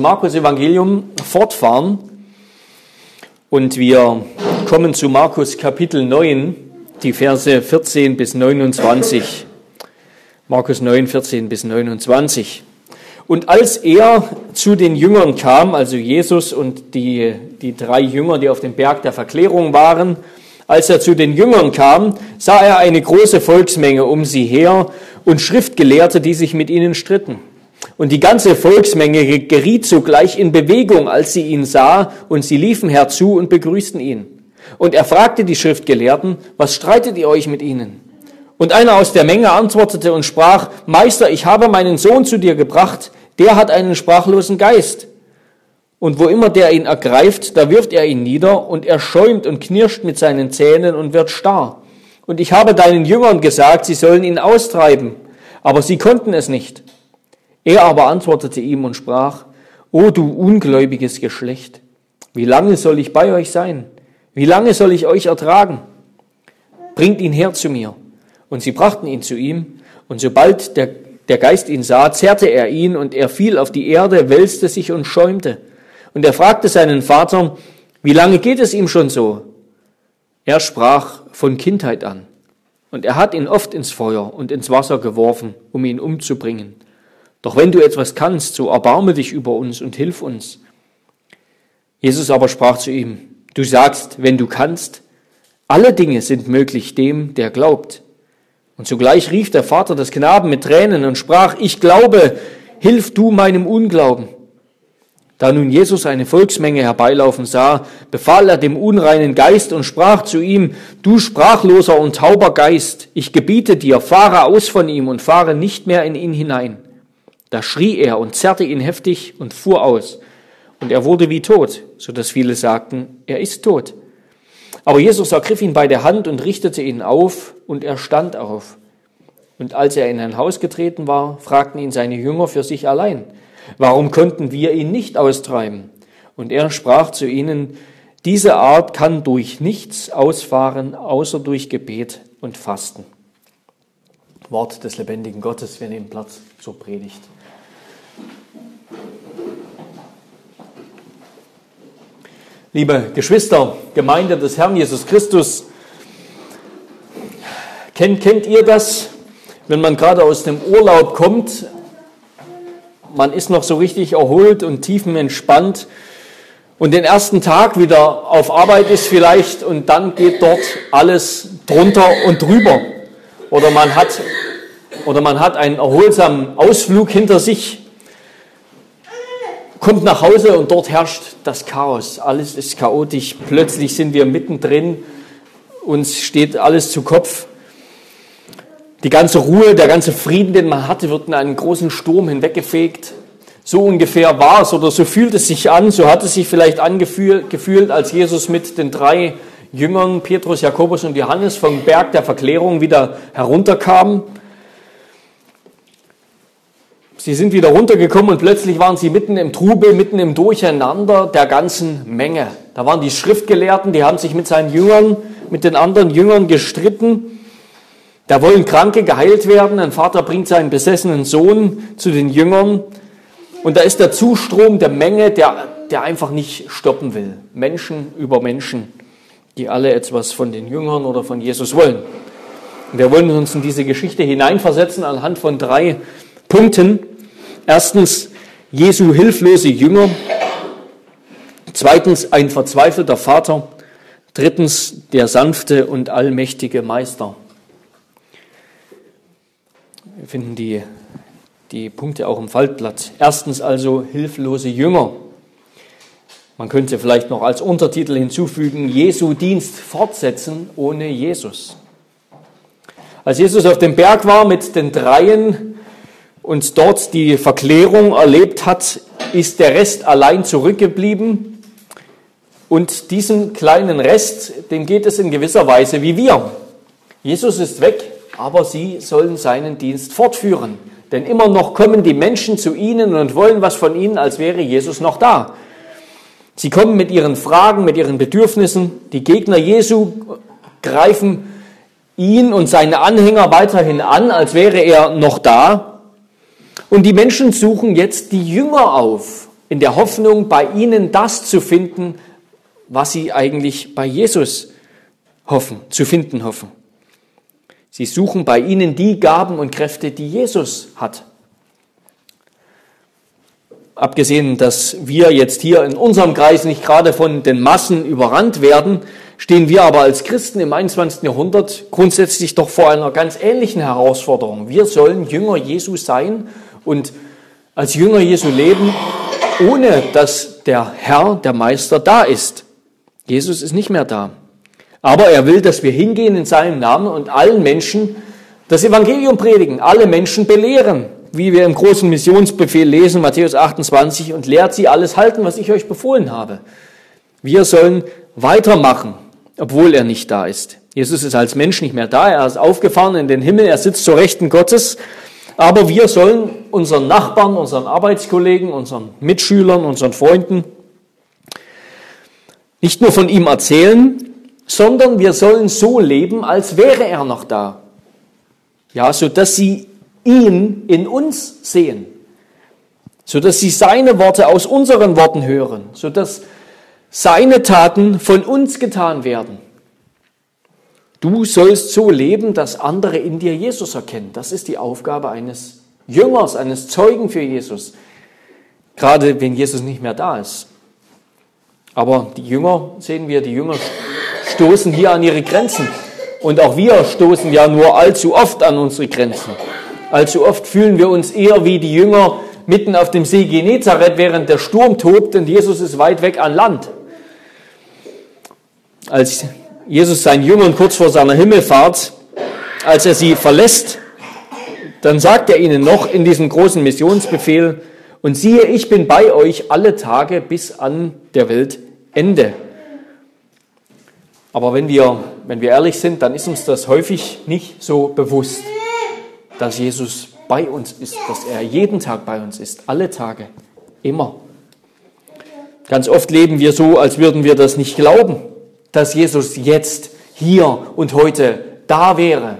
Markus Evangelium fortfahren und wir kommen zu Markus Kapitel 9, die Verse 14 bis 29. Markus 9, 14 bis 29. Und als er zu den Jüngern kam, also Jesus und die, die drei Jünger, die auf dem Berg der Verklärung waren, als er zu den Jüngern kam, sah er eine große Volksmenge um sie her und Schriftgelehrte, die sich mit ihnen stritten. Und die ganze Volksmenge geriet sogleich in Bewegung, als sie ihn sah, und sie liefen herzu und begrüßten ihn. Und er fragte die Schriftgelehrten, was streitet ihr euch mit ihnen? Und einer aus der Menge antwortete und sprach, Meister, ich habe meinen Sohn zu dir gebracht, der hat einen sprachlosen Geist. Und wo immer der ihn ergreift, da wirft er ihn nieder, und er schäumt und knirscht mit seinen Zähnen und wird starr. Und ich habe deinen Jüngern gesagt, sie sollen ihn austreiben, aber sie konnten es nicht. Er aber antwortete ihm und sprach, O du ungläubiges Geschlecht, wie lange soll ich bei euch sein? Wie lange soll ich euch ertragen? Bringt ihn her zu mir. Und sie brachten ihn zu ihm, und sobald der, der Geist ihn sah, zerrte er ihn, und er fiel auf die Erde, wälzte sich und schäumte. Und er fragte seinen Vater, wie lange geht es ihm schon so? Er sprach von Kindheit an. Und er hat ihn oft ins Feuer und ins Wasser geworfen, um ihn umzubringen. Doch wenn du etwas kannst, so erbarme dich über uns und hilf uns. Jesus aber sprach zu ihm, du sagst, wenn du kannst, alle Dinge sind möglich dem, der glaubt. Und zugleich rief der Vater des Knaben mit Tränen und sprach, ich glaube, hilf du meinem Unglauben. Da nun Jesus eine Volksmenge herbeilaufen sah, befahl er dem unreinen Geist und sprach zu ihm, du sprachloser und tauber Geist, ich gebiete dir, fahre aus von ihm und fahre nicht mehr in ihn hinein. Da schrie er und zerrte ihn heftig und fuhr aus. Und er wurde wie tot, so dass viele sagten, er ist tot. Aber Jesus ergriff ihn bei der Hand und richtete ihn auf, und er stand auf. Und als er in ein Haus getreten war, fragten ihn seine Jünger für sich allein, warum konnten wir ihn nicht austreiben? Und er sprach zu ihnen, diese Art kann durch nichts ausfahren, außer durch Gebet und Fasten. Wort des lebendigen Gottes, wir nehmen Platz zur Predigt. Liebe Geschwister, Gemeinde des Herrn Jesus Christus, kennt, kennt ihr das, wenn man gerade aus dem Urlaub kommt? Man ist noch so richtig erholt und tiefenentspannt und den ersten Tag wieder auf Arbeit ist vielleicht und dann geht dort alles drunter und drüber. Oder man hat, oder man hat einen erholsamen Ausflug hinter sich kommt nach Hause und dort herrscht das Chaos. Alles ist chaotisch. Plötzlich sind wir mittendrin. Uns steht alles zu Kopf. Die ganze Ruhe, der ganze Frieden, den man hatte, wird in einen großen Sturm hinweggefegt. So ungefähr war es oder so fühlt es sich an. So hat es sich vielleicht angefühlt, als Jesus mit den drei Jüngern, Petrus, Jakobus und Johannes, vom Berg der Verklärung wieder herunterkam. Sie sind wieder runtergekommen und plötzlich waren sie mitten im Trubel, mitten im Durcheinander der ganzen Menge. Da waren die Schriftgelehrten, die haben sich mit seinen Jüngern, mit den anderen Jüngern gestritten. Da wollen Kranke geheilt werden. Ein Vater bringt seinen besessenen Sohn zu den Jüngern. Und da ist der Zustrom der Menge, der, der einfach nicht stoppen will. Menschen über Menschen, die alle etwas von den Jüngern oder von Jesus wollen. Und wir wollen uns in diese Geschichte hineinversetzen anhand von drei Punkten. Erstens Jesu hilflose Jünger. Zweitens ein verzweifelter Vater. Drittens der sanfte und allmächtige Meister. Wir finden die, die Punkte auch im Faltblatt. Erstens also hilflose Jünger. Man könnte vielleicht noch als Untertitel hinzufügen, Jesu Dienst fortsetzen ohne Jesus. Als Jesus auf dem Berg war mit den Dreien, und dort die Verklärung erlebt hat, ist der Rest allein zurückgeblieben. Und diesen kleinen Rest, dem geht es in gewisser Weise wie wir. Jesus ist weg, aber sie sollen seinen Dienst fortführen. Denn immer noch kommen die Menschen zu ihnen und wollen was von ihnen, als wäre Jesus noch da. Sie kommen mit ihren Fragen, mit ihren Bedürfnissen. Die Gegner Jesu greifen ihn und seine Anhänger weiterhin an, als wäre er noch da. Und die Menschen suchen jetzt die Jünger auf in der Hoffnung, bei ihnen das zu finden, was sie eigentlich bei Jesus hoffen, zu finden hoffen. Sie suchen bei ihnen die Gaben und Kräfte, die Jesus hat. Abgesehen, dass wir jetzt hier in unserem Kreis nicht gerade von den Massen überrannt werden, stehen wir aber als Christen im 21. Jahrhundert grundsätzlich doch vor einer ganz ähnlichen Herausforderung. Wir sollen Jünger Jesu sein und als Jünger Jesu leben, ohne dass der Herr, der Meister da ist. Jesus ist nicht mehr da. Aber er will, dass wir hingehen in seinem Namen und allen Menschen das Evangelium predigen, alle Menschen belehren, wie wir im großen Missionsbefehl lesen, Matthäus 28, und lehrt sie alles halten, was ich euch befohlen habe. Wir sollen weitermachen, obwohl er nicht da ist. Jesus ist als Mensch nicht mehr da, er ist aufgefahren in den Himmel, er sitzt zur Rechten Gottes, aber wir sollen unseren Nachbarn, unseren Arbeitskollegen, unseren Mitschülern, unseren Freunden nicht nur von ihm erzählen, sondern wir sollen so leben, als wäre er noch da. Ja, so dass sie ihn in uns sehen, so dass sie seine Worte aus unseren Worten hören, so dass seine Taten von uns getan werden. Du sollst so leben, dass andere in dir Jesus erkennen. Das ist die Aufgabe eines Jüngers, eines Zeugen für Jesus. Gerade wenn Jesus nicht mehr da ist. Aber die Jünger, sehen wir, die Jünger stoßen hier an ihre Grenzen. Und auch wir stoßen ja nur allzu oft an unsere Grenzen. Allzu oft fühlen wir uns eher wie die Jünger mitten auf dem See Genezareth, während der Sturm tobt und Jesus ist weit weg an Land. Als Jesus seinen Jüngern kurz vor seiner Himmelfahrt, als er sie verlässt, dann sagt er ihnen noch in diesem großen Missionsbefehl, und siehe, ich bin bei euch alle Tage bis an der Weltende. Aber wenn wir, wenn wir ehrlich sind, dann ist uns das häufig nicht so bewusst, dass Jesus bei uns ist, dass er jeden Tag bei uns ist, alle Tage, immer. Ganz oft leben wir so, als würden wir das nicht glauben, dass Jesus jetzt, hier und heute da wäre,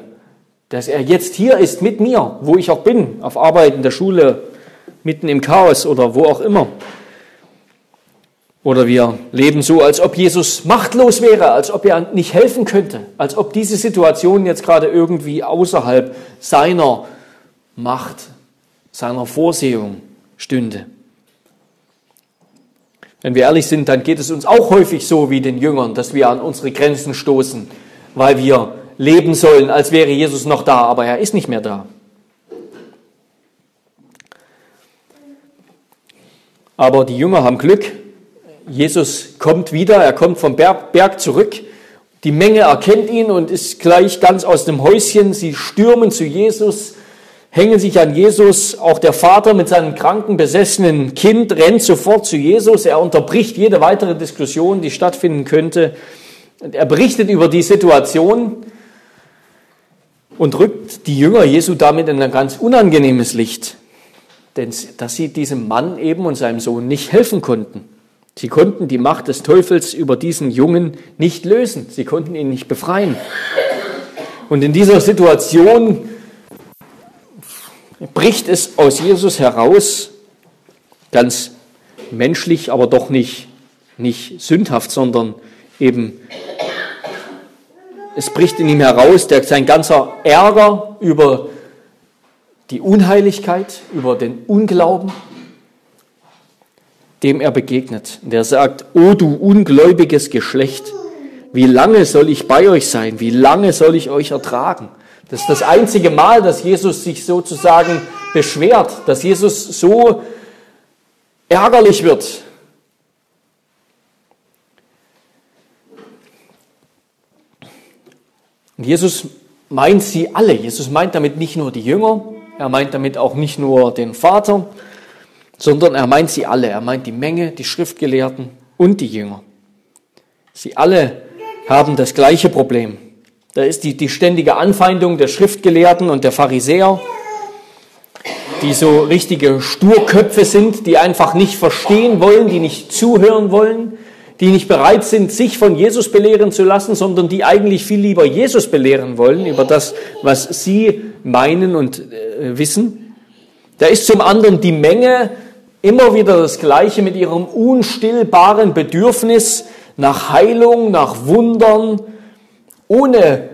dass er jetzt hier ist mit mir, wo ich auch bin, auf Arbeit, in der Schule, mitten im Chaos oder wo auch immer. Oder wir leben so, als ob Jesus machtlos wäre, als ob er nicht helfen könnte, als ob diese Situation jetzt gerade irgendwie außerhalb seiner Macht, seiner Vorsehung stünde. Wenn wir ehrlich sind, dann geht es uns auch häufig so wie den Jüngern, dass wir an unsere Grenzen stoßen, weil wir leben sollen, als wäre Jesus noch da, aber er ist nicht mehr da. Aber die Jünger haben Glück, Jesus kommt wieder, er kommt vom Berg zurück. Die Menge erkennt ihn und ist gleich ganz aus dem Häuschen. Sie stürmen zu Jesus, hängen sich an Jesus. Auch der Vater mit seinem kranken, besessenen Kind rennt sofort zu Jesus. Er unterbricht jede weitere Diskussion, die stattfinden könnte. Er berichtet über die Situation und rückt die Jünger Jesu damit in ein ganz unangenehmes Licht. Denn dass sie diesem Mann eben und seinem Sohn nicht helfen konnten. Sie konnten die Macht des Teufels über diesen Jungen nicht lösen. Sie konnten ihn nicht befreien. Und in dieser Situation bricht es aus Jesus heraus, ganz menschlich, aber doch nicht, nicht sündhaft, sondern eben, es bricht in ihm heraus, der, sein ganzer Ärger über die Unheiligkeit, über den Unglauben, dem er begegnet. Der sagt, O du ungläubiges Geschlecht, wie lange soll ich bei euch sein? Wie lange soll ich euch ertragen? Das ist das einzige Mal, dass Jesus sich sozusagen beschwert, dass Jesus so ärgerlich wird. Und Jesus meint sie alle. Jesus meint damit nicht nur die Jünger, er meint damit auch nicht nur den Vater, sondern er meint sie alle. Er meint die Menge, die Schriftgelehrten und die Jünger. Sie alle haben das gleiche Problem. Da ist die, die ständige Anfeindung der Schriftgelehrten und der Pharisäer, die so richtige Sturköpfe sind, die einfach nicht verstehen wollen, die nicht zuhören wollen, die nicht bereit sind, sich von Jesus belehren zu lassen, sondern die eigentlich viel lieber Jesus belehren wollen über das, was sie meinen und äh, wissen. Da ist zum anderen die Menge, immer wieder das Gleiche mit ihrem unstillbaren Bedürfnis nach Heilung, nach Wundern, ohne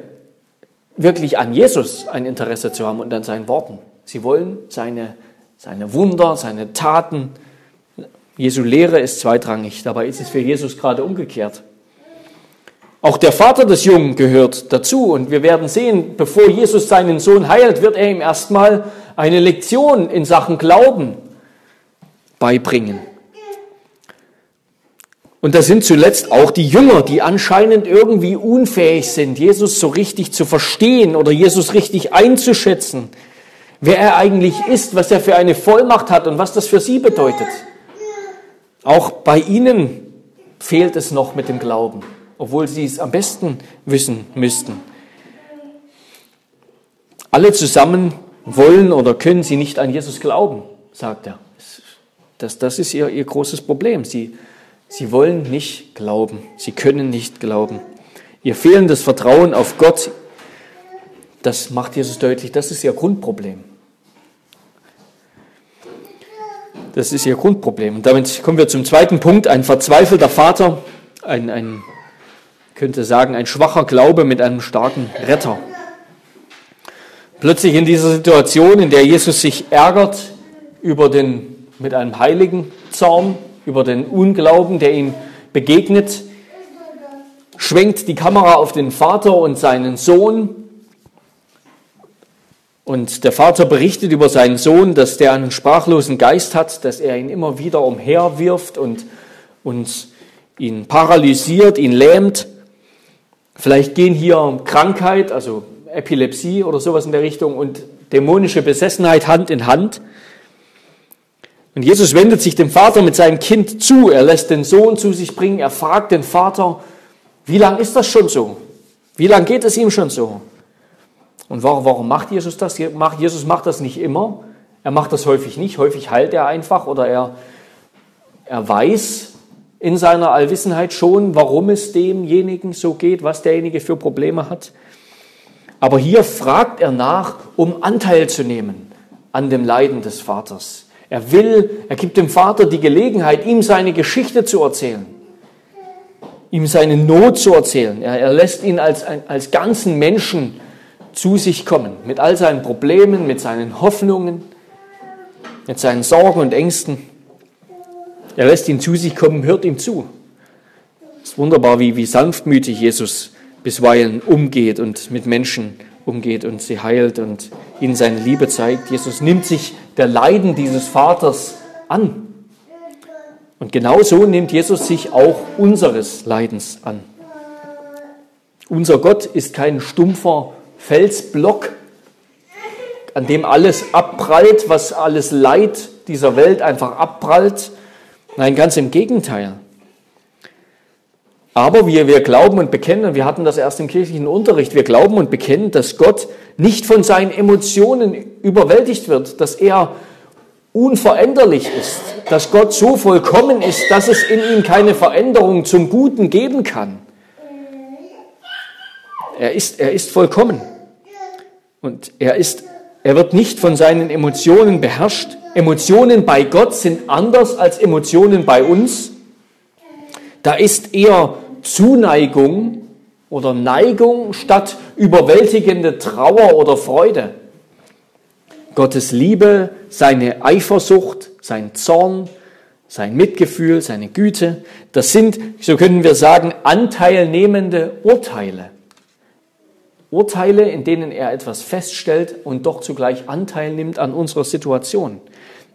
wirklich an Jesus ein Interesse zu haben und an seinen Worten. Sie wollen seine, seine Wunder, seine Taten. Jesu Lehre ist zweitrangig. Dabei ist es für Jesus gerade umgekehrt. Auch der Vater des Jungen gehört dazu. Und wir werden sehen, bevor Jesus seinen Sohn heilt, wird er ihm erstmal eine Lektion in Sachen Glauben beibringen. Und da sind zuletzt auch die Jünger, die anscheinend irgendwie unfähig sind, Jesus so richtig zu verstehen oder Jesus richtig einzuschätzen, wer er eigentlich ist, was er für eine Vollmacht hat und was das für sie bedeutet. Auch bei ihnen fehlt es noch mit dem Glauben, obwohl sie es am besten wissen müssten. Alle zusammen wollen oder können sie nicht an Jesus glauben, sagt er. Das, das ist ihr, ihr großes Problem. Sie, sie wollen nicht glauben. Sie können nicht glauben. Ihr fehlendes Vertrauen auf Gott, das macht Jesus deutlich, das ist ihr Grundproblem. Das ist ihr Grundproblem. Und damit kommen wir zum zweiten Punkt. Ein verzweifelter Vater, ein, ein könnte sagen, ein schwacher Glaube mit einem starken Retter. Plötzlich in dieser Situation, in der Jesus sich ärgert über den mit einem heiligen Zorn über den Unglauben, der ihm begegnet, schwenkt die Kamera auf den Vater und seinen Sohn. Und der Vater berichtet über seinen Sohn, dass der einen sprachlosen Geist hat, dass er ihn immer wieder umherwirft und, und ihn paralysiert, ihn lähmt. Vielleicht gehen hier Krankheit, also Epilepsie oder sowas in der Richtung und dämonische Besessenheit Hand in Hand. Und Jesus wendet sich dem Vater mit seinem Kind zu. Er lässt den Sohn zu sich bringen. Er fragt den Vater, wie lange ist das schon so? Wie lange geht es ihm schon so? Und warum, warum macht Jesus das? Jesus macht das nicht immer. Er macht das häufig nicht. Häufig heilt er einfach oder er, er weiß in seiner Allwissenheit schon, warum es demjenigen so geht, was derjenige für Probleme hat. Aber hier fragt er nach, um Anteil zu nehmen an dem Leiden des Vaters. Er will, er gibt dem Vater die Gelegenheit, ihm seine Geschichte zu erzählen, ihm seine Not zu erzählen. Er, er lässt ihn als, als ganzen Menschen zu sich kommen, mit all seinen Problemen, mit seinen Hoffnungen, mit seinen Sorgen und Ängsten. Er lässt ihn zu sich kommen, hört ihm zu. Es ist wunderbar, wie, wie sanftmütig Jesus bisweilen umgeht und mit Menschen umgeht und sie heilt und ihnen seine Liebe zeigt. Jesus nimmt sich der Leiden dieses Vaters an. Und genauso nimmt Jesus sich auch unseres Leidens an. Unser Gott ist kein stumpfer Felsblock, an dem alles abprallt, was alles Leid dieser Welt einfach abprallt. Nein, ganz im Gegenteil. Aber wir, wir glauben und bekennen, und wir hatten das erst im kirchlichen Unterricht, wir glauben und bekennen, dass Gott nicht von seinen Emotionen überwältigt wird, dass er unveränderlich ist, dass Gott so vollkommen ist, dass es in ihm keine Veränderung zum Guten geben kann. Er ist, er ist vollkommen. Und er ist, er wird nicht von seinen Emotionen beherrscht. Emotionen bei Gott sind anders als Emotionen bei uns. Da ist eher Zuneigung oder Neigung statt überwältigende Trauer oder Freude. Gottes Liebe, seine Eifersucht, sein Zorn, sein Mitgefühl, seine Güte, das sind, so können wir sagen, anteilnehmende Urteile. Urteile, in denen er etwas feststellt und doch zugleich Anteil nimmt an unserer Situation.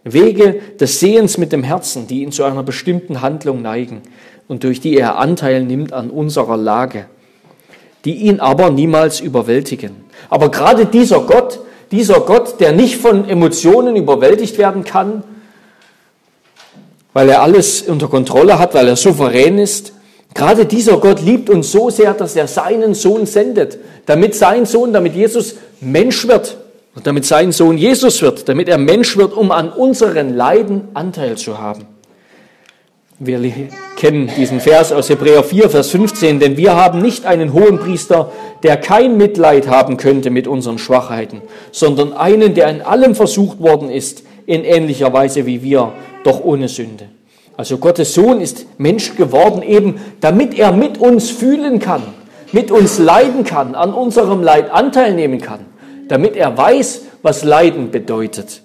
Wege des Sehens mit dem Herzen, die ihn zu einer bestimmten Handlung neigen und durch die er Anteil nimmt an unserer Lage, die ihn aber niemals überwältigen. Aber gerade dieser Gott, dieser Gott, der nicht von Emotionen überwältigt werden kann, weil er alles unter Kontrolle hat, weil er souverän ist, gerade dieser Gott liebt uns so sehr, dass er seinen Sohn sendet, damit sein Sohn, damit Jesus Mensch wird und damit sein Sohn Jesus wird, damit er Mensch wird, um an unseren Leiden Anteil zu haben. Wir kennen diesen Vers aus Hebräer 4, Vers 15, denn wir haben nicht einen hohen Priester, der kein Mitleid haben könnte mit unseren Schwachheiten, sondern einen, der in allem versucht worden ist, in ähnlicher Weise wie wir, doch ohne Sünde. Also Gottes Sohn ist Mensch geworden, eben damit er mit uns fühlen kann, mit uns leiden kann, an unserem Leid Anteil nehmen kann, damit er weiß, was Leiden bedeutet.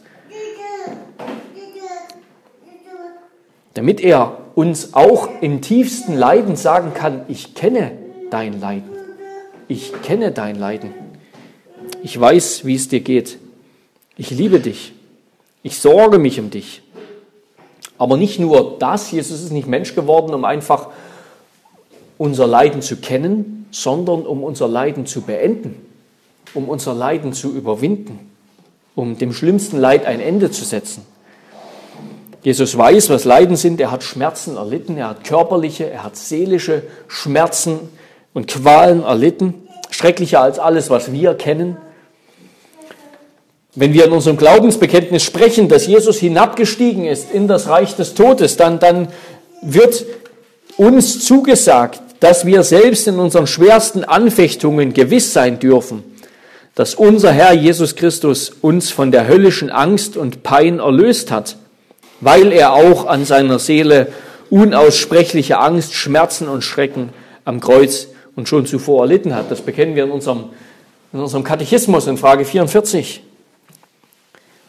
Damit er uns auch im tiefsten Leiden sagen kann, ich kenne dein Leiden. Ich kenne dein Leiden. Ich weiß, wie es dir geht. Ich liebe dich. Ich sorge mich um dich. Aber nicht nur das, Jesus ist nicht Mensch geworden, um einfach unser Leiden zu kennen, sondern um unser Leiden zu beenden, um unser Leiden zu überwinden, um dem schlimmsten Leid ein Ende zu setzen. Jesus weiß, was Leiden sind. Er hat Schmerzen erlitten. Er hat körperliche, er hat seelische Schmerzen und Qualen erlitten. Schrecklicher als alles, was wir kennen. Wenn wir in unserem Glaubensbekenntnis sprechen, dass Jesus hinabgestiegen ist in das Reich des Todes, dann, dann wird uns zugesagt, dass wir selbst in unseren schwersten Anfechtungen gewiss sein dürfen, dass unser Herr Jesus Christus uns von der höllischen Angst und Pein erlöst hat, weil er auch an seiner Seele unaussprechliche Angst, Schmerzen und Schrecken am Kreuz und schon zuvor erlitten hat. Das bekennen wir in unserem, in unserem Katechismus in Frage 44.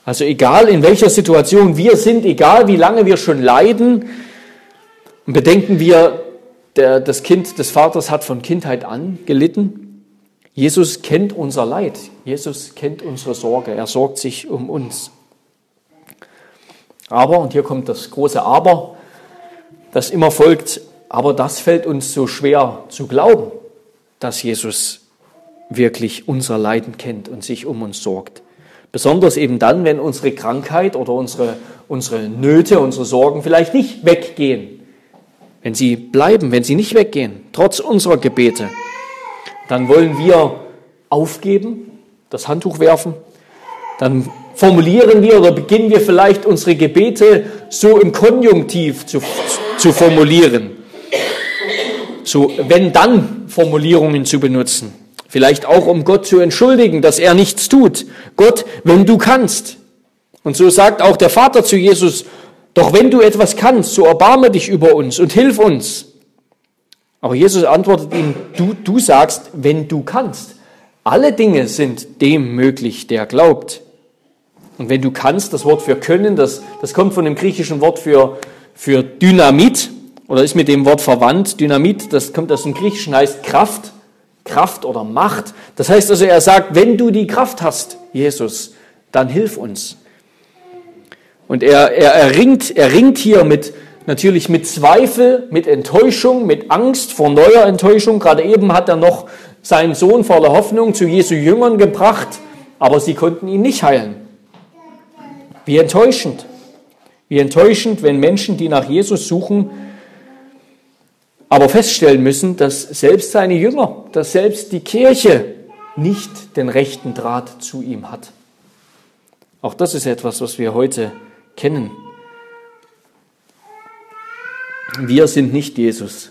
Also egal in welcher Situation wir sind, egal wie lange wir schon leiden, bedenken wir, der, das Kind des Vaters hat von Kindheit an gelitten. Jesus kennt unser Leid. Jesus kennt unsere Sorge. Er sorgt sich um uns. Aber, und hier kommt das große Aber, das immer folgt, aber das fällt uns so schwer zu glauben, dass Jesus wirklich unser Leiden kennt und sich um uns sorgt. Besonders eben dann, wenn unsere Krankheit oder unsere, unsere Nöte, unsere Sorgen vielleicht nicht weggehen. Wenn sie bleiben, wenn sie nicht weggehen, trotz unserer Gebete, dann wollen wir aufgeben, das Handtuch werfen, dann formulieren wir oder beginnen wir vielleicht unsere Gebete so im Konjunktiv zu, zu formulieren. So wenn dann Formulierungen zu benutzen. Vielleicht auch, um Gott zu entschuldigen, dass er nichts tut. Gott, wenn du kannst. Und so sagt auch der Vater zu Jesus, doch wenn du etwas kannst, so erbarme dich über uns und hilf uns. Aber Jesus antwortet ihm, du, du sagst, wenn du kannst. Alle Dinge sind dem möglich, der glaubt. Und wenn du kannst, das Wort für können, das, das kommt von dem griechischen Wort für, für Dynamit oder ist mit dem Wort verwandt. Dynamit, das kommt aus dem Griechischen, heißt Kraft. Kraft oder Macht. Das heißt also, er sagt, wenn du die Kraft hast, Jesus, dann hilf uns. Und er, er, erringt, er ringt hier mit, natürlich mit Zweifel, mit Enttäuschung, mit Angst vor neuer Enttäuschung. Gerade eben hat er noch seinen Sohn voller Hoffnung zu Jesu Jüngern gebracht, aber sie konnten ihn nicht heilen. Wie enttäuschend. Wie enttäuschend, wenn Menschen, die nach Jesus suchen, aber feststellen müssen, dass selbst seine Jünger, dass selbst die Kirche nicht den rechten Draht zu ihm hat. Auch das ist etwas, was wir heute kennen. Wir sind nicht Jesus.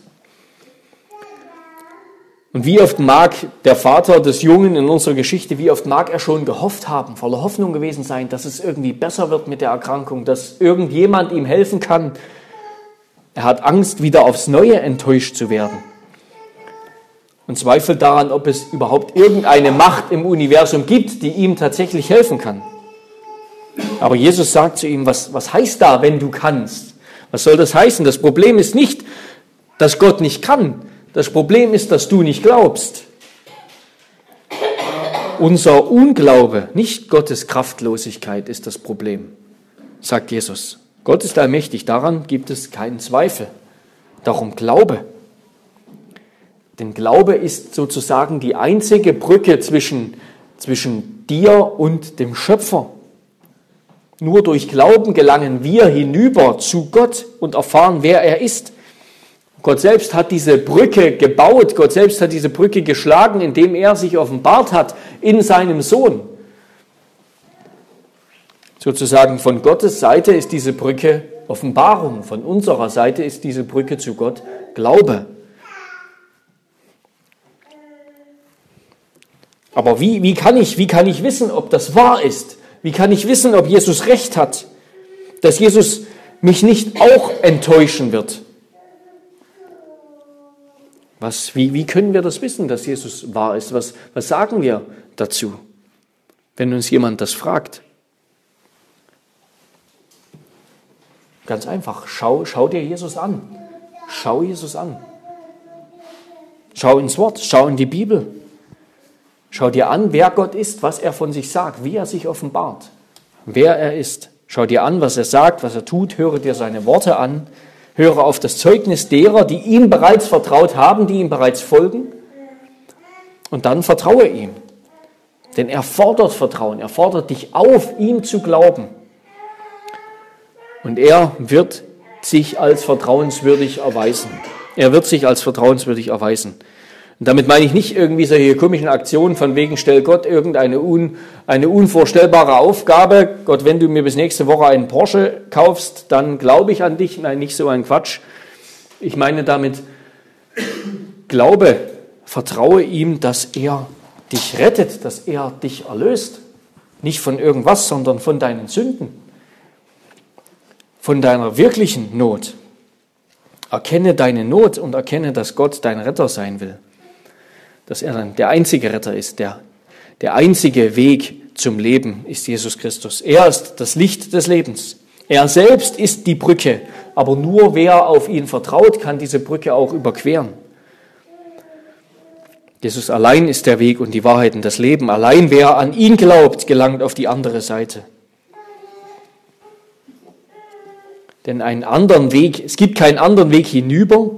Und wie oft mag der Vater des Jungen in unserer Geschichte, wie oft mag er schon gehofft haben, voller Hoffnung gewesen sein, dass es irgendwie besser wird mit der Erkrankung, dass irgendjemand ihm helfen kann, er hat Angst, wieder aufs Neue enttäuscht zu werden. Und zweifelt daran, ob es überhaupt irgendeine Macht im Universum gibt, die ihm tatsächlich helfen kann. Aber Jesus sagt zu ihm, was, was heißt da, wenn du kannst? Was soll das heißen? Das Problem ist nicht, dass Gott nicht kann. Das Problem ist, dass du nicht glaubst. Unser Unglaube, nicht Gottes Kraftlosigkeit ist das Problem, sagt Jesus. Gott ist allmächtig, daran gibt es keinen Zweifel. Darum Glaube. Denn Glaube ist sozusagen die einzige Brücke zwischen, zwischen dir und dem Schöpfer. Nur durch Glauben gelangen wir hinüber zu Gott und erfahren, wer er ist. Gott selbst hat diese Brücke gebaut, Gott selbst hat diese Brücke geschlagen, indem er sich offenbart hat in seinem Sohn. Sozusagen von Gottes Seite ist diese Brücke Offenbarung, von unserer Seite ist diese Brücke zu Gott Glaube. Aber wie, wie, kann ich, wie kann ich wissen, ob das wahr ist? Wie kann ich wissen, ob Jesus recht hat? Dass Jesus mich nicht auch enttäuschen wird. Was, wie, wie können wir das wissen, dass Jesus wahr ist? Was, was sagen wir dazu, wenn uns jemand das fragt? Ganz einfach, schau, schau dir Jesus an. Schau Jesus an. Schau ins Wort, schau in die Bibel. Schau dir an, wer Gott ist, was er von sich sagt, wie er sich offenbart, wer er ist. Schau dir an, was er sagt, was er tut, höre dir seine Worte an, höre auf das Zeugnis derer, die ihm bereits vertraut haben, die ihm bereits folgen, und dann vertraue ihm. Denn er fordert Vertrauen, er fordert dich auf, ihm zu glauben. Und er wird sich als vertrauenswürdig erweisen. Er wird sich als vertrauenswürdig erweisen. Und damit meine ich nicht irgendwie solche komischen Aktionen von wegen, stell Gott irgendeine un, eine unvorstellbare Aufgabe. Gott, wenn du mir bis nächste Woche einen Porsche kaufst, dann glaube ich an dich. Nein, nicht so ein Quatsch. Ich meine damit, glaube, vertraue ihm, dass er dich rettet, dass er dich erlöst. Nicht von irgendwas, sondern von deinen Sünden, von deiner wirklichen Not. Erkenne deine Not und erkenne, dass Gott dein Retter sein will dass er dann der einzige Retter ist, der, der einzige Weg zum Leben ist Jesus Christus. Er ist das Licht des Lebens. Er selbst ist die Brücke, aber nur wer auf ihn vertraut, kann diese Brücke auch überqueren. Jesus allein ist der Weg und die Wahrheit und das Leben. Allein wer an ihn glaubt, gelangt auf die andere Seite. Denn einen anderen Weg, es gibt keinen anderen Weg hinüber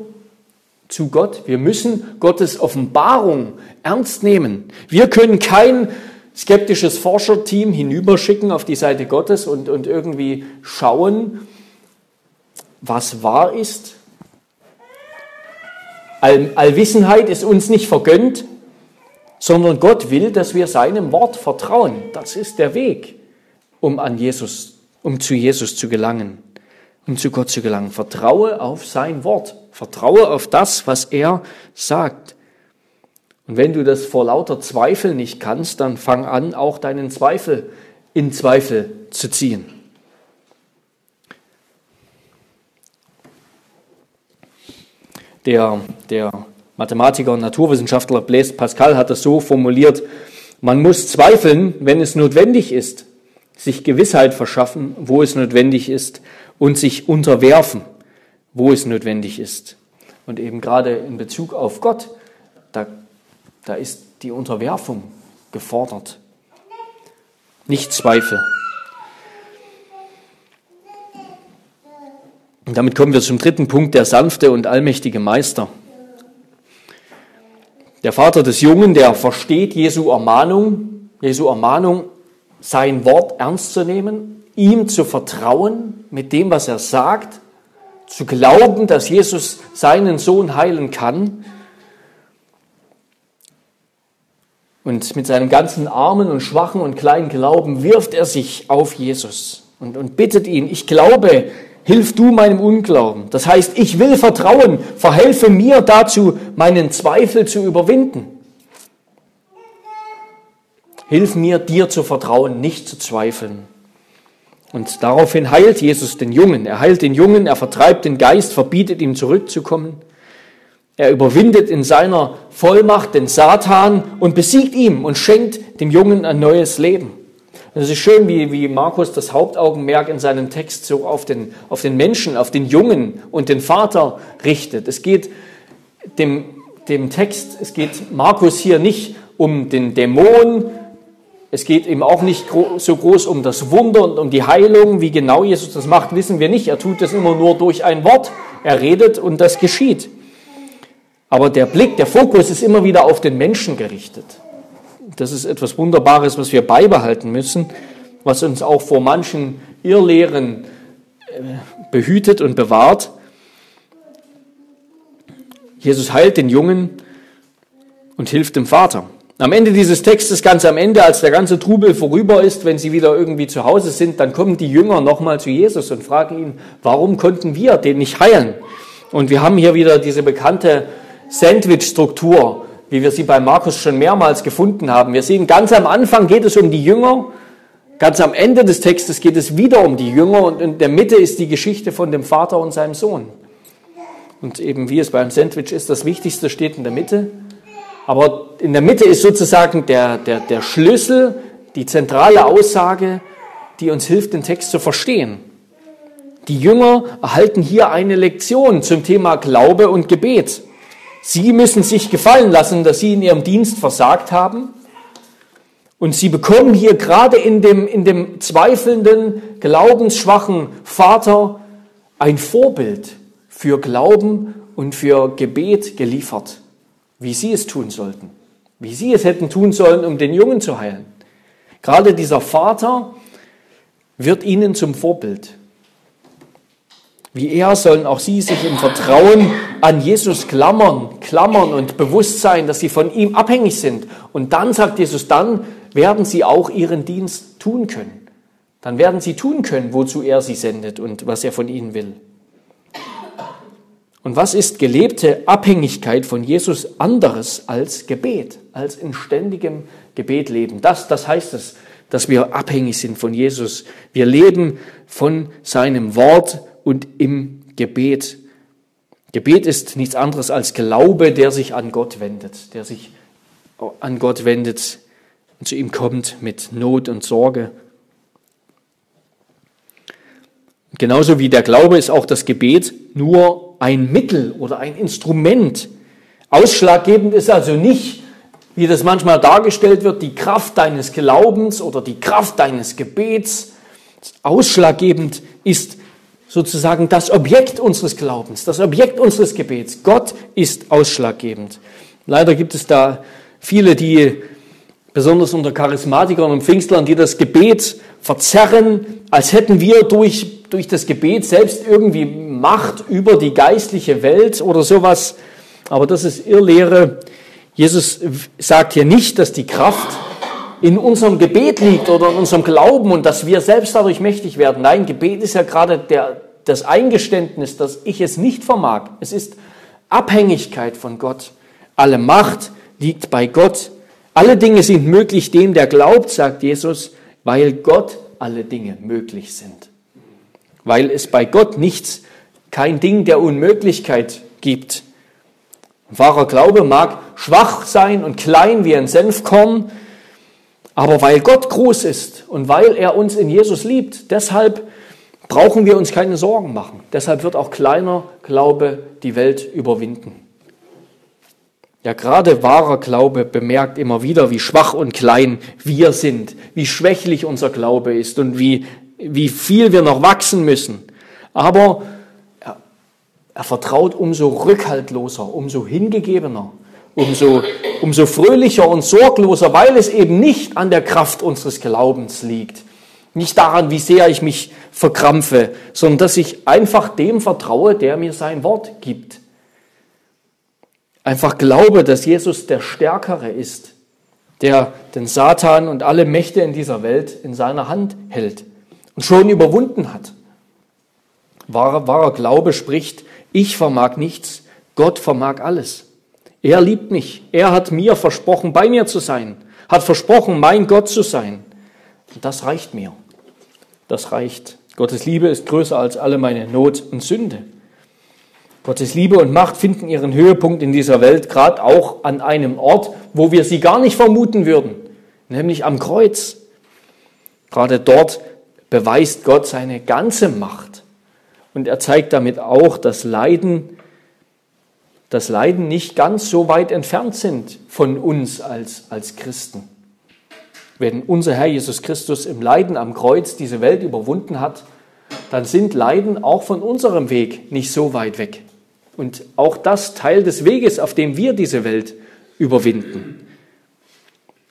zu Gott. Wir müssen Gottes Offenbarung ernst nehmen. Wir können kein skeptisches Forscherteam hinüberschicken auf die Seite Gottes und, und irgendwie schauen, was wahr ist. All, Allwissenheit ist uns nicht vergönnt, sondern Gott will, dass wir seinem Wort vertrauen. Das ist der Weg, um an Jesus, um zu Jesus zu gelangen um zu Gott zu gelangen. Vertraue auf sein Wort. Vertraue auf das, was er sagt. Und wenn du das vor lauter Zweifel nicht kannst, dann fang an, auch deinen Zweifel in Zweifel zu ziehen. Der, der Mathematiker und Naturwissenschaftler Blaise Pascal hat das so formuliert, man muss zweifeln, wenn es notwendig ist, sich Gewissheit verschaffen, wo es notwendig ist, und sich unterwerfen, wo es notwendig ist. Und eben gerade in Bezug auf Gott, da, da ist die Unterwerfung gefordert. Nicht Zweifel. Und damit kommen wir zum dritten Punkt, der sanfte und allmächtige Meister. Der Vater des Jungen, der versteht Jesu Ermahnung, Jesu Ermahnung, sein Wort ernst zu nehmen, ihm zu vertrauen mit dem, was er sagt, zu glauben, dass Jesus seinen Sohn heilen kann und mit seinem ganzen armen und schwachen und kleinen Glauben wirft er sich auf Jesus und, und bittet ihn, ich glaube, hilf du meinem Unglauben. Das heißt, ich will vertrauen, verhelfe mir dazu, meinen Zweifel zu überwinden. Hilf mir, dir zu vertrauen, nicht zu zweifeln. Und daraufhin heilt Jesus den Jungen. Er heilt den Jungen, er vertreibt den Geist, verbietet ihm zurückzukommen. Er überwindet in seiner Vollmacht den Satan und besiegt ihn und schenkt dem Jungen ein neues Leben. Es ist schön, wie, wie Markus das Hauptaugenmerk in seinem Text so auf den, auf den Menschen, auf den Jungen und den Vater richtet. Es geht dem, dem Text, es geht Markus hier nicht um den Dämon, es geht ihm auch nicht so groß um das Wunder und um die Heilung. Wie genau Jesus das macht, wissen wir nicht. Er tut es immer nur durch ein Wort. Er redet und das geschieht. Aber der Blick, der Fokus ist immer wieder auf den Menschen gerichtet. Das ist etwas Wunderbares, was wir beibehalten müssen, was uns auch vor manchen Irrlehren äh, behütet und bewahrt. Jesus heilt den Jungen und hilft dem Vater. Am Ende dieses Textes, ganz am Ende, als der ganze Trubel vorüber ist, wenn sie wieder irgendwie zu Hause sind, dann kommen die Jünger nochmal zu Jesus und fragen ihn, warum konnten wir den nicht heilen? Und wir haben hier wieder diese bekannte Sandwich-Struktur, wie wir sie bei Markus schon mehrmals gefunden haben. Wir sehen, ganz am Anfang geht es um die Jünger, ganz am Ende des Textes geht es wieder um die Jünger und in der Mitte ist die Geschichte von dem Vater und seinem Sohn. Und eben wie es beim Sandwich ist, das Wichtigste steht in der Mitte. Aber in der Mitte ist sozusagen der, der, der Schlüssel, die zentrale Aussage, die uns hilft, den Text zu verstehen. Die Jünger erhalten hier eine Lektion zum Thema Glaube und Gebet. Sie müssen sich gefallen lassen, dass sie in ihrem Dienst versagt haben. Und sie bekommen hier gerade in dem, in dem zweifelnden, glaubensschwachen Vater ein Vorbild für Glauben und für Gebet geliefert, wie sie es tun sollten, wie sie es hätten tun sollen, um den Jungen zu heilen. Gerade dieser Vater wird ihnen zum Vorbild. Wie er sollen auch sie sich im Vertrauen an Jesus klammern, klammern und bewusst sein, dass sie von ihm abhängig sind. Und dann sagt Jesus, dann werden sie auch ihren Dienst tun können. Dann werden sie tun können, wozu er sie sendet und was er von ihnen will. Und was ist gelebte Abhängigkeit von Jesus anderes als Gebet, als in ständigem Gebet leben? Das, das heißt es, dass wir abhängig sind von Jesus. Wir leben von seinem Wort und im Gebet. Gebet ist nichts anderes als Glaube, der sich an Gott wendet, der sich an Gott wendet und zu ihm kommt mit Not und Sorge. Genauso wie der Glaube ist auch das Gebet nur ein Mittel oder ein Instrument. Ausschlaggebend ist also nicht, wie das manchmal dargestellt wird, die Kraft deines Glaubens oder die Kraft deines Gebets. Ausschlaggebend ist sozusagen das Objekt unseres Glaubens, das Objekt unseres Gebets. Gott ist ausschlaggebend. Leider gibt es da viele, die, besonders unter Charismatikern und Pfingstlern, die das Gebet verzerren, als hätten wir durch, durch das Gebet selbst irgendwie Macht über die geistliche Welt oder sowas. Aber das ist Irrlehre. Jesus sagt hier nicht, dass die Kraft in unserem Gebet liegt oder in unserem Glauben und dass wir selbst dadurch mächtig werden. Nein, Gebet ist ja gerade der, das Eingeständnis, dass ich es nicht vermag. Es ist Abhängigkeit von Gott. Alle Macht liegt bei Gott. Alle Dinge sind möglich dem, der glaubt, sagt Jesus, weil Gott alle Dinge möglich sind. Weil es bei Gott nichts, kein Ding der Unmöglichkeit gibt. Wahrer Glaube mag schwach sein und klein wie ein Senfkorn, aber weil Gott groß ist und weil er uns in Jesus liebt, deshalb brauchen wir uns keine Sorgen machen. Deshalb wird auch kleiner Glaube die Welt überwinden. Ja, gerade wahrer Glaube bemerkt immer wieder, wie schwach und klein wir sind, wie schwächlich unser Glaube ist und wie, wie viel wir noch wachsen müssen. Aber er, er vertraut umso rückhaltloser, umso hingegebener umso, umso fröhlicher und sorgloser, weil es eben nicht an der Kraft unseres Glaubens liegt. Nicht daran, wie sehr ich mich verkrampfe, sondern dass ich einfach dem vertraue, der mir sein Wort gibt. Einfach glaube, dass Jesus der Stärkere ist, der den Satan und alle Mächte in dieser Welt in seiner Hand hält schon überwunden hat. Wahrer, wahrer Glaube spricht, ich vermag nichts, Gott vermag alles. Er liebt mich. Er hat mir versprochen, bei mir zu sein, hat versprochen, mein Gott zu sein. Und das reicht mir. Das reicht. Gottes Liebe ist größer als alle meine Not und Sünde. Gottes Liebe und Macht finden ihren Höhepunkt in dieser Welt, gerade auch an einem Ort, wo wir sie gar nicht vermuten würden, nämlich am Kreuz. Gerade dort beweist Gott seine ganze Macht. Und er zeigt damit auch das Leiden das Leiden nicht ganz so weit entfernt sind von uns als, als Christen. Wenn unser Herr Jesus Christus im Leiden am Kreuz diese Welt überwunden hat, dann sind Leiden auch von unserem Weg nicht so weit weg. Und auch das Teil des Weges, auf dem wir diese Welt überwinden.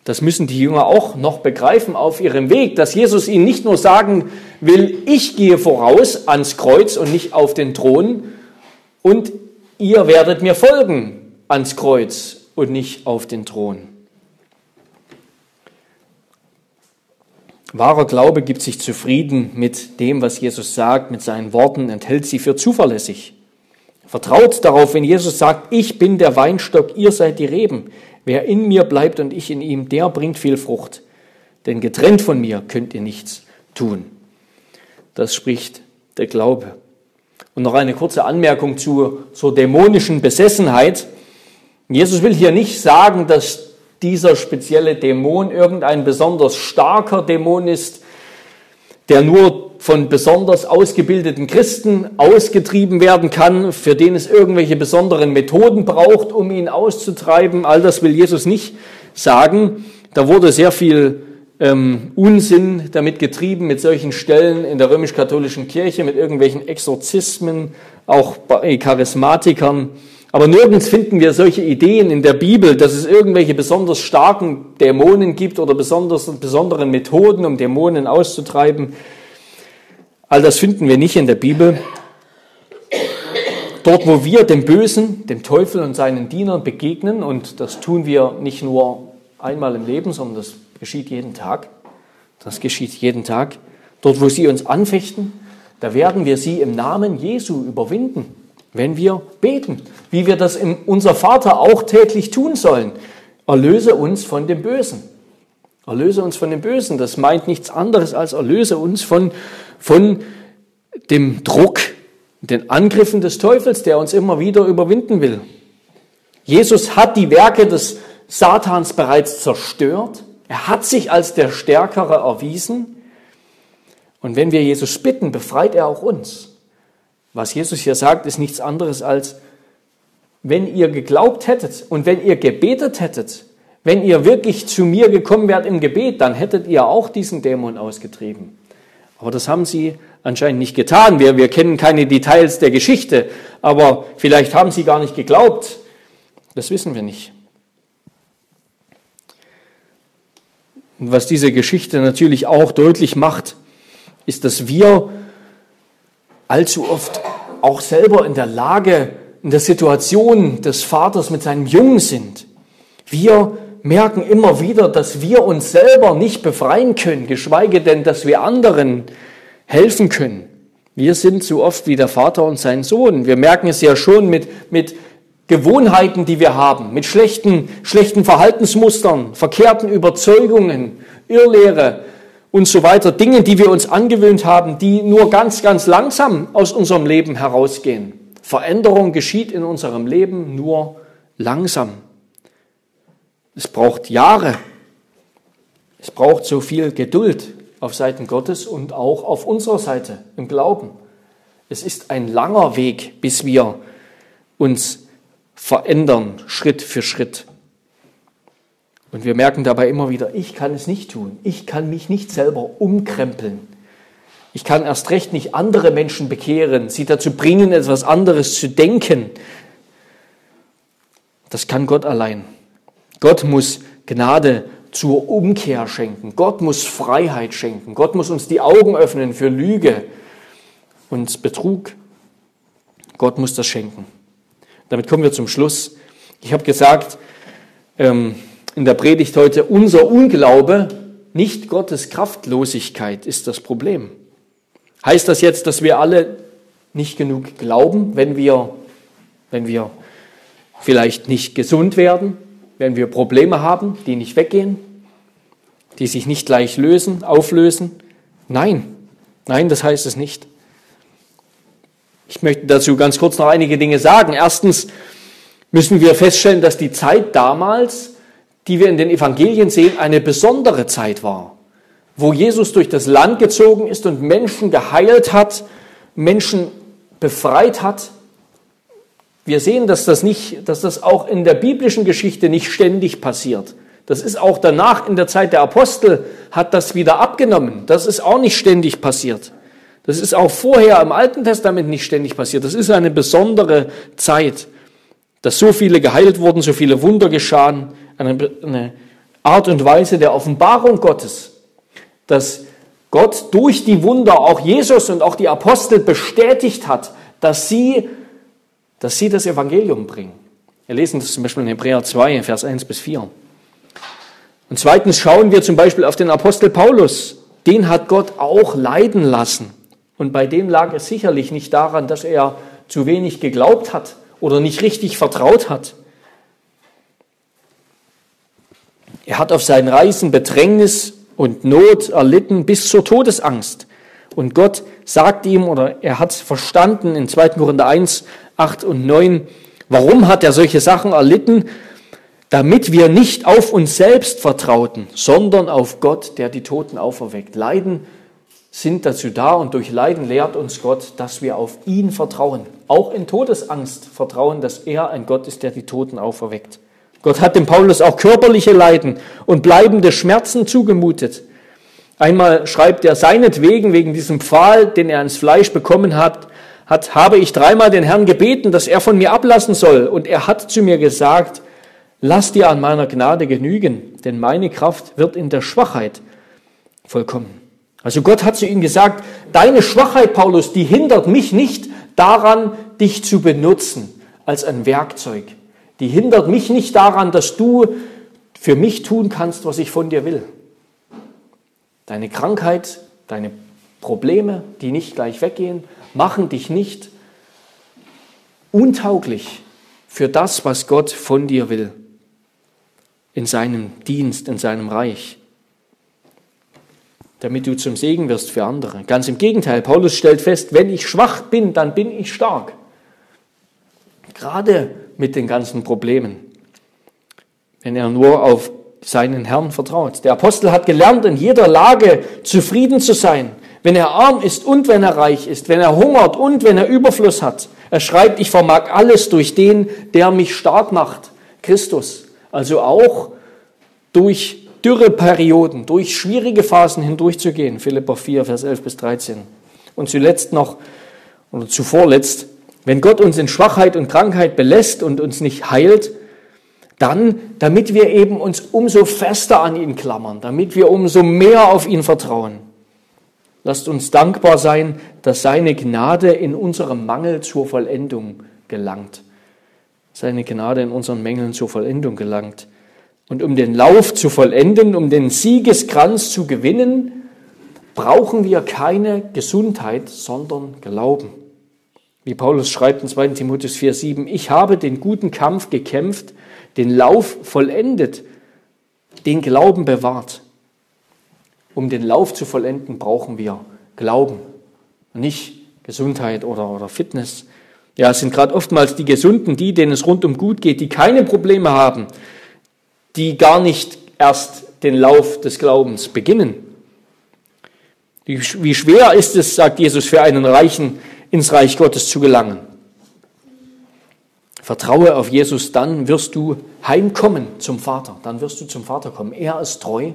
Das müssen die Jünger auch noch begreifen auf ihrem Weg, dass Jesus ihnen nicht nur sagen will, ich gehe voraus ans Kreuz und nicht auf den Thron und ihr werdet mir folgen ans Kreuz und nicht auf den Thron. Wahrer Glaube gibt sich zufrieden mit dem, was Jesus sagt, mit seinen Worten, enthält sie für zuverlässig. Vertraut darauf, wenn Jesus sagt, ich bin der Weinstock, ihr seid die Reben. Wer in mir bleibt und ich in ihm, der bringt viel Frucht. denn getrennt von mir könnt ihr nichts tun. Das spricht der Glaube. Und noch eine kurze Anmerkung zu, zur dämonischen Besessenheit. Jesus will hier nicht sagen, dass dieser spezielle Dämon irgendein besonders starker Dämon ist, der nur von besonders ausgebildeten Christen ausgetrieben werden kann, für den es irgendwelche besonderen Methoden braucht, um ihn auszutreiben. All das will Jesus nicht sagen. Da wurde sehr viel ähm, Unsinn damit getrieben, mit solchen Stellen in der römisch-katholischen Kirche, mit irgendwelchen Exorzismen, auch bei Charismatikern. Aber nirgends finden wir solche Ideen in der Bibel, dass es irgendwelche besonders starken Dämonen gibt oder besonders, besonderen Methoden, um Dämonen auszutreiben. All das finden wir nicht in der Bibel. Dort, wo wir dem Bösen, dem Teufel und seinen Dienern begegnen, und das tun wir nicht nur einmal im Leben, sondern das geschieht jeden Tag, das geschieht jeden Tag, dort, wo sie uns anfechten, da werden wir sie im Namen Jesu überwinden wenn wir beten, wie wir das in unser Vater auch täglich tun sollen. Erlöse uns von dem Bösen. Erlöse uns von dem Bösen. Das meint nichts anderes als erlöse uns von, von dem Druck, den Angriffen des Teufels, der uns immer wieder überwinden will. Jesus hat die Werke des Satans bereits zerstört. Er hat sich als der Stärkere erwiesen. Und wenn wir Jesus bitten, befreit er auch uns. Was Jesus hier sagt, ist nichts anderes als, wenn ihr geglaubt hättet und wenn ihr gebetet hättet, wenn ihr wirklich zu mir gekommen wärt im Gebet, dann hättet ihr auch diesen Dämon ausgetrieben. Aber das haben sie anscheinend nicht getan. Wir, wir kennen keine Details der Geschichte, aber vielleicht haben sie gar nicht geglaubt. Das wissen wir nicht. Und was diese Geschichte natürlich auch deutlich macht, ist, dass wir allzu oft auch selber in der Lage, in der Situation des Vaters mit seinem Jungen sind. Wir merken immer wieder, dass wir uns selber nicht befreien können, geschweige denn, dass wir anderen helfen können. Wir sind so oft wie der Vater und sein Sohn. Wir merken es ja schon mit, mit Gewohnheiten, die wir haben, mit schlechten, schlechten Verhaltensmustern, verkehrten Überzeugungen, Irrlehre, und so weiter. Dinge, die wir uns angewöhnt haben, die nur ganz, ganz langsam aus unserem Leben herausgehen. Veränderung geschieht in unserem Leben nur langsam. Es braucht Jahre. Es braucht so viel Geduld auf Seiten Gottes und auch auf unserer Seite im Glauben. Es ist ein langer Weg, bis wir uns verändern, Schritt für Schritt. Und wir merken dabei immer wieder, ich kann es nicht tun. Ich kann mich nicht selber umkrempeln. Ich kann erst recht nicht andere Menschen bekehren, sie dazu bringen, etwas anderes zu denken. Das kann Gott allein. Gott muss Gnade zur Umkehr schenken. Gott muss Freiheit schenken. Gott muss uns die Augen öffnen für Lüge und Betrug. Gott muss das schenken. Damit kommen wir zum Schluss. Ich habe gesagt, ähm, in der Predigt heute, unser Unglaube, nicht Gottes Kraftlosigkeit ist das Problem. Heißt das jetzt, dass wir alle nicht genug glauben, wenn wir, wenn wir vielleicht nicht gesund werden, wenn wir Probleme haben, die nicht weggehen, die sich nicht gleich lösen, auflösen? Nein, nein, das heißt es nicht. Ich möchte dazu ganz kurz noch einige Dinge sagen. Erstens müssen wir feststellen, dass die Zeit damals die wir in den Evangelien sehen, eine besondere Zeit war, wo Jesus durch das Land gezogen ist und Menschen geheilt hat, Menschen befreit hat. Wir sehen, dass das, nicht, dass das auch in der biblischen Geschichte nicht ständig passiert. Das ist auch danach in der Zeit der Apostel hat das wieder abgenommen. Das ist auch nicht ständig passiert. Das ist auch vorher im Alten Testament nicht ständig passiert. Das ist eine besondere Zeit, dass so viele geheilt wurden, so viele Wunder geschahen eine, eine Art und Weise der Offenbarung Gottes, dass Gott durch die Wunder auch Jesus und auch die Apostel bestätigt hat, dass sie, dass sie das Evangelium bringen. Wir lesen das zum Beispiel in Hebräer 2, Vers 1 bis 4. Und zweitens schauen wir zum Beispiel auf den Apostel Paulus. Den hat Gott auch leiden lassen. Und bei dem lag es sicherlich nicht daran, dass er zu wenig geglaubt hat oder nicht richtig vertraut hat. Er hat auf seinen Reisen Bedrängnis und Not erlitten bis zur Todesangst. Und Gott sagt ihm, oder er hat verstanden in 2. Korinther 1, 8 und 9, warum hat er solche Sachen erlitten? Damit wir nicht auf uns selbst vertrauten, sondern auf Gott, der die Toten auferweckt. Leiden sind dazu da und durch Leiden lehrt uns Gott, dass wir auf ihn vertrauen. Auch in Todesangst vertrauen, dass er ein Gott ist, der die Toten auferweckt. Gott hat dem Paulus auch körperliche Leiden und bleibende Schmerzen zugemutet. Einmal schreibt er, seinetwegen, wegen diesem Pfahl, den er ins Fleisch bekommen hat, hat, habe ich dreimal den Herrn gebeten, dass er von mir ablassen soll. Und er hat zu mir gesagt, lass dir an meiner Gnade genügen, denn meine Kraft wird in der Schwachheit vollkommen. Also Gott hat zu ihm gesagt, deine Schwachheit, Paulus, die hindert mich nicht daran, dich zu benutzen als ein Werkzeug. Die hindert mich nicht daran, dass du für mich tun kannst, was ich von dir will. Deine Krankheit, deine Probleme, die nicht gleich weggehen, machen dich nicht untauglich für das, was Gott von dir will, in seinem Dienst, in seinem Reich, damit du zum Segen wirst für andere. Ganz im Gegenteil, Paulus stellt fest, wenn ich schwach bin, dann bin ich stark. Gerade mit den ganzen Problemen, wenn er nur auf seinen Herrn vertraut. Der Apostel hat gelernt, in jeder Lage zufrieden zu sein, wenn er arm ist und wenn er reich ist, wenn er hungert und wenn er Überfluss hat. Er schreibt, ich vermag alles durch den, der mich stark macht, Christus. Also auch durch Dürreperioden, durch schwierige Phasen hindurchzugehen. Philippa 4, Vers 11 bis 13. Und zuletzt noch, oder zuvorletzt, wenn Gott uns in Schwachheit und Krankheit belässt und uns nicht heilt, dann, damit wir eben uns umso fester an ihn klammern, damit wir umso mehr auf ihn vertrauen. Lasst uns dankbar sein, dass seine Gnade in unserem Mangel zur Vollendung gelangt. Seine Gnade in unseren Mängeln zur Vollendung gelangt. Und um den Lauf zu vollenden, um den Siegeskranz zu gewinnen, brauchen wir keine Gesundheit, sondern Glauben. Wie Paulus schreibt in 2 Timotheus 4,7, ich habe den guten Kampf gekämpft, den Lauf vollendet, den Glauben bewahrt. Um den Lauf zu vollenden, brauchen wir Glauben, nicht Gesundheit oder, oder Fitness. Ja, es sind gerade oftmals die Gesunden, die, denen es rundum gut geht, die keine Probleme haben, die gar nicht erst den Lauf des Glaubens beginnen. Wie schwer ist es, sagt Jesus, für einen Reichen, ins Reich Gottes zu gelangen. Vertraue auf Jesus, dann wirst du heimkommen zum Vater. Dann wirst du zum Vater kommen. Er ist treu.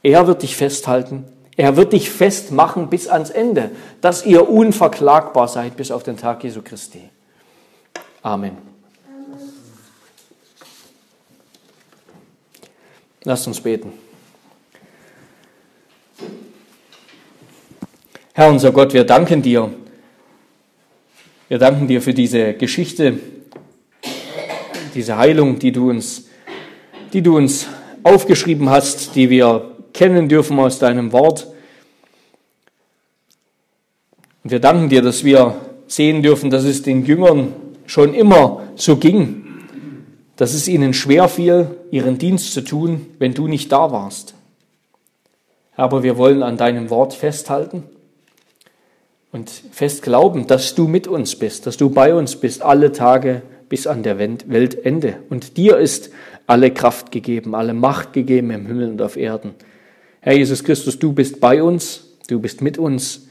Er wird dich festhalten. Er wird dich festmachen bis ans Ende, dass ihr unverklagbar seid bis auf den Tag Jesu Christi. Amen. Lasst uns beten. Herr unser Gott, wir danken dir wir danken dir für diese Geschichte, diese Heilung, die du uns, die du uns aufgeschrieben hast, die wir kennen dürfen aus deinem Wort. Und wir danken dir, dass wir sehen dürfen, dass es den Jüngern schon immer so ging, dass es ihnen schwer fiel, ihren Dienst zu tun, wenn du nicht da warst. Aber wir wollen an deinem Wort festhalten und fest glauben, dass du mit uns bist, dass du bei uns bist alle Tage bis an der Weltende. Und dir ist alle Kraft gegeben, alle Macht gegeben im Himmel und auf Erden. Herr Jesus Christus, du bist bei uns, du bist mit uns.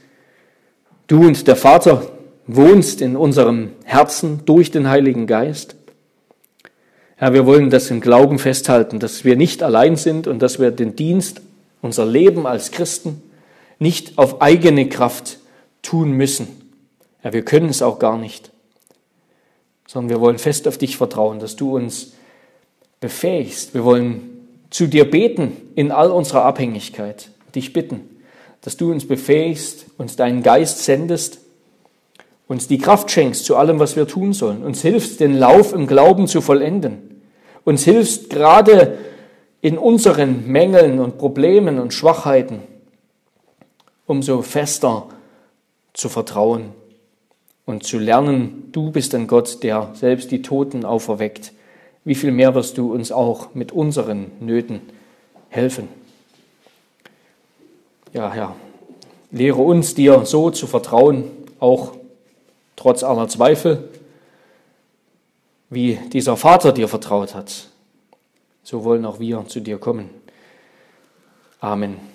Du und der Vater wohnst in unserem Herzen durch den Heiligen Geist. Herr, wir wollen das im Glauben festhalten, dass wir nicht allein sind und dass wir den Dienst, unser Leben als Christen nicht auf eigene Kraft tun müssen. Ja, wir können es auch gar nicht, sondern wir wollen fest auf dich vertrauen, dass du uns befähigst. Wir wollen zu dir beten in all unserer Abhängigkeit, dich bitten, dass du uns befähigst, uns deinen Geist sendest, uns die Kraft schenkst zu allem, was wir tun sollen, uns hilfst, den Lauf im Glauben zu vollenden, uns hilfst gerade in unseren Mängeln und Problemen und Schwachheiten umso fester zu vertrauen und zu lernen, du bist ein Gott, der selbst die Toten auferweckt. Wie viel mehr wirst du uns auch mit unseren Nöten helfen? ja, Herr, lehre uns dir so zu vertrauen, auch trotz aller Zweifel, wie dieser Vater dir vertraut hat. So wollen auch wir zu dir kommen. Amen.